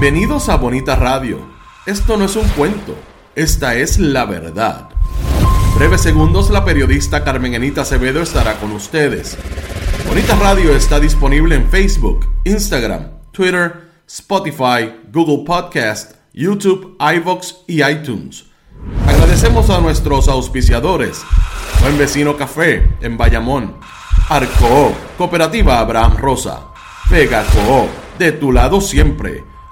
Bienvenidos a Bonita Radio. Esto no es un cuento, esta es la verdad. Breves segundos, la periodista Carmen Anita Acevedo estará con ustedes. Bonita Radio está disponible en Facebook, Instagram, Twitter, Spotify, Google Podcast, YouTube, iVoox y iTunes. Agradecemos a nuestros auspiciadores. Buen Vecino Café en Bayamón. Arco, Cooperativa Abraham Rosa. Vega Co, de tu lado siempre.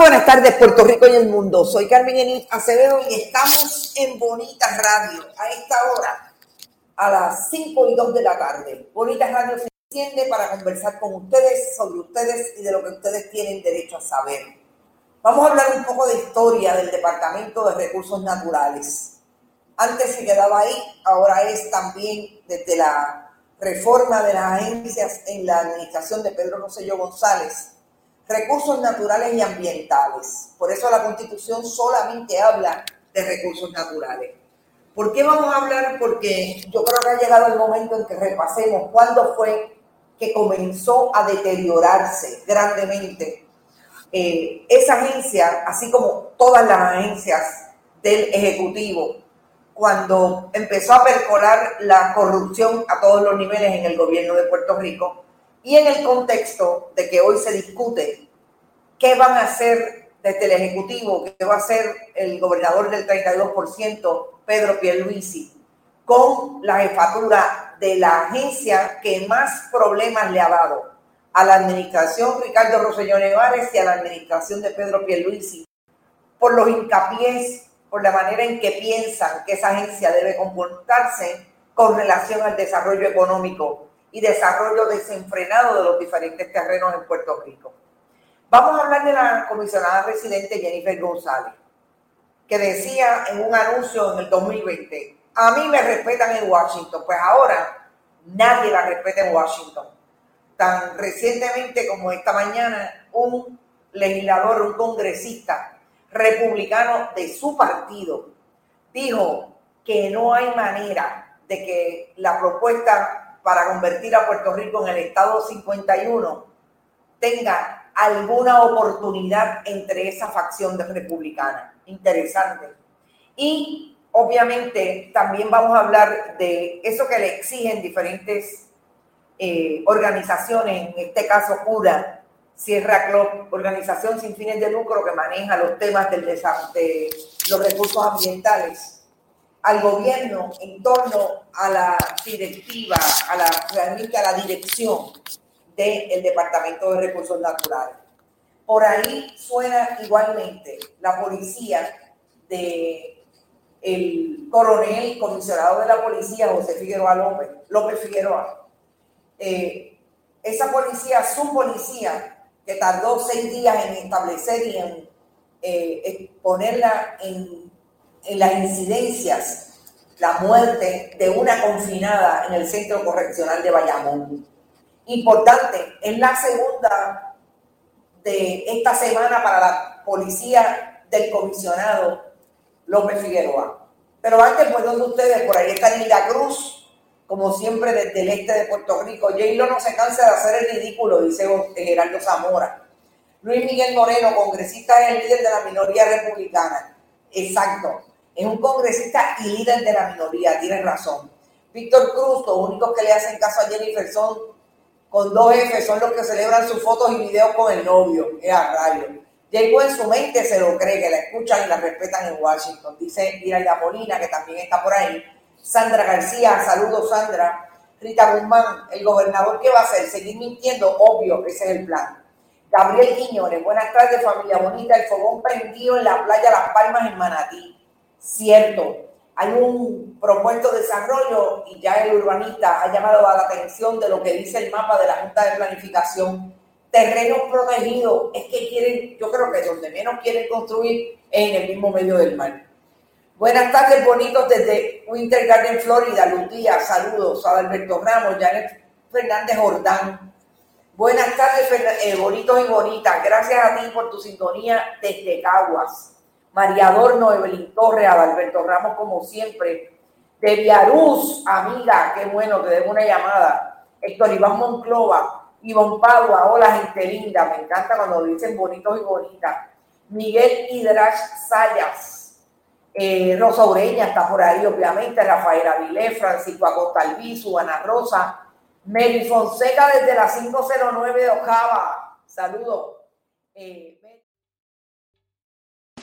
buenas tardes, Puerto Rico y el mundo. Soy Carmen Enid Acevedo y estamos en Bonita Radio a esta hora, a las 5 y 2 de la tarde. Bonita Radio se enciende para conversar con ustedes sobre ustedes y de lo que ustedes tienen derecho a saber. Vamos a hablar un poco de historia del Departamento de Recursos Naturales. Antes se quedaba ahí, ahora es también desde la reforma de las agencias en la administración de Pedro Rosselló González recursos naturales y ambientales. Por eso la Constitución solamente habla de recursos naturales. ¿Por qué vamos a hablar? Porque yo creo que ha llegado el momento en que repasemos cuándo fue que comenzó a deteriorarse grandemente eh, esa agencia, así como todas las agencias del Ejecutivo, cuando empezó a percolar la corrupción a todos los niveles en el gobierno de Puerto Rico y en el contexto de que hoy se discute qué van a hacer desde el Ejecutivo, qué va a hacer el gobernador del 32%, Pedro Pierluisi, con la jefatura de la agencia que más problemas le ha dado a la administración Ricardo Rosselló Nevares y a la administración de Pedro Pierluisi, por los hincapiés, por la manera en que piensan que esa agencia debe comportarse con relación al desarrollo económico y desarrollo desenfrenado de los diferentes terrenos en Puerto Rico. Vamos a hablar de la comisionada residente Jennifer González, que decía en un anuncio en el 2020, a mí me respetan en Washington, pues ahora nadie la respeta en Washington. Tan recientemente como esta mañana, un legislador, un congresista republicano de su partido, dijo que no hay manera de que la propuesta para convertir a Puerto Rico en el Estado 51 tenga alguna oportunidad entre esa facción republicana. Interesante. Y obviamente también vamos a hablar de eso que le exigen diferentes eh, organizaciones, en este caso CURA, Sierra Club, organización sin fines de lucro que maneja los temas del de los recursos ambientales al gobierno en torno a la directiva, a la, realmente a la dirección del Departamento de Recursos Naturales. Por ahí suena igualmente la policía de el coronel comisionado de la policía, José Figueroa López, López Figueroa. Eh, esa policía, su policía, que tardó seis días en establecer y en eh, ponerla en, en las incidencias la muerte de una confinada en el centro correccional de Bayamón. Importante, es la segunda de esta semana para la policía del comisionado López Figueroa. Pero antes, pues, donde ustedes, por ahí está Nila Cruz, como siempre desde el este de Puerto Rico. J-Lo no se cansa de hacer el ridículo, dice Gerardo Zamora. Luis Miguel Moreno, congresista es el líder de la minoría republicana. Exacto. Es un congresista y líder de la minoría, tiene razón. Víctor Cruz, los únicos que le hacen caso a Jennifer son con dos F, son los que celebran sus fotos y videos con el novio. Es a rayo. Llegó en su mente, se lo cree, que la escuchan y la respetan en Washington. Dice Iraida Molina, que también está por ahí. Sandra García, saludos Sandra. Rita Guzmán, el gobernador, ¿qué va a hacer? Seguir mintiendo, obvio, ese es el plan. Gabriel Quiñones, buenas tardes, familia bonita. El fogón prendido en la playa Las Palmas en Manatí. Cierto, hay un propuesto desarrollo y ya el urbanista ha llamado a la atención de lo que dice el mapa de la Junta de Planificación. Terrenos protegidos, es que quieren, yo creo que donde menos quieren construir es en el mismo medio del mar. Buenas tardes, bonitos, desde Winter Garden, Florida. Lucía, saludos. A Alberto Ramos, Janet Fernández Jordán. Buenas tardes, eh, bonitos y bonitas. Gracias a ti por tu sintonía desde Caguas. María Adorno, Evelyn Torre, Adalberto Ramos, como siempre. De Viaruz, amiga, qué bueno, te debo una llamada. Héctor Iván Monclova, Iván Padua, hola gente linda, me encanta cuando dicen bonitos y bonitas. Miguel Hidrash Sayas, eh, Rosa Ureña está por ahí, obviamente, Rafael Avilés, Francisco Acosta Albizu, Ana Rosa, Mary Fonseca desde la 509 de Ojava. Saludos. Eh,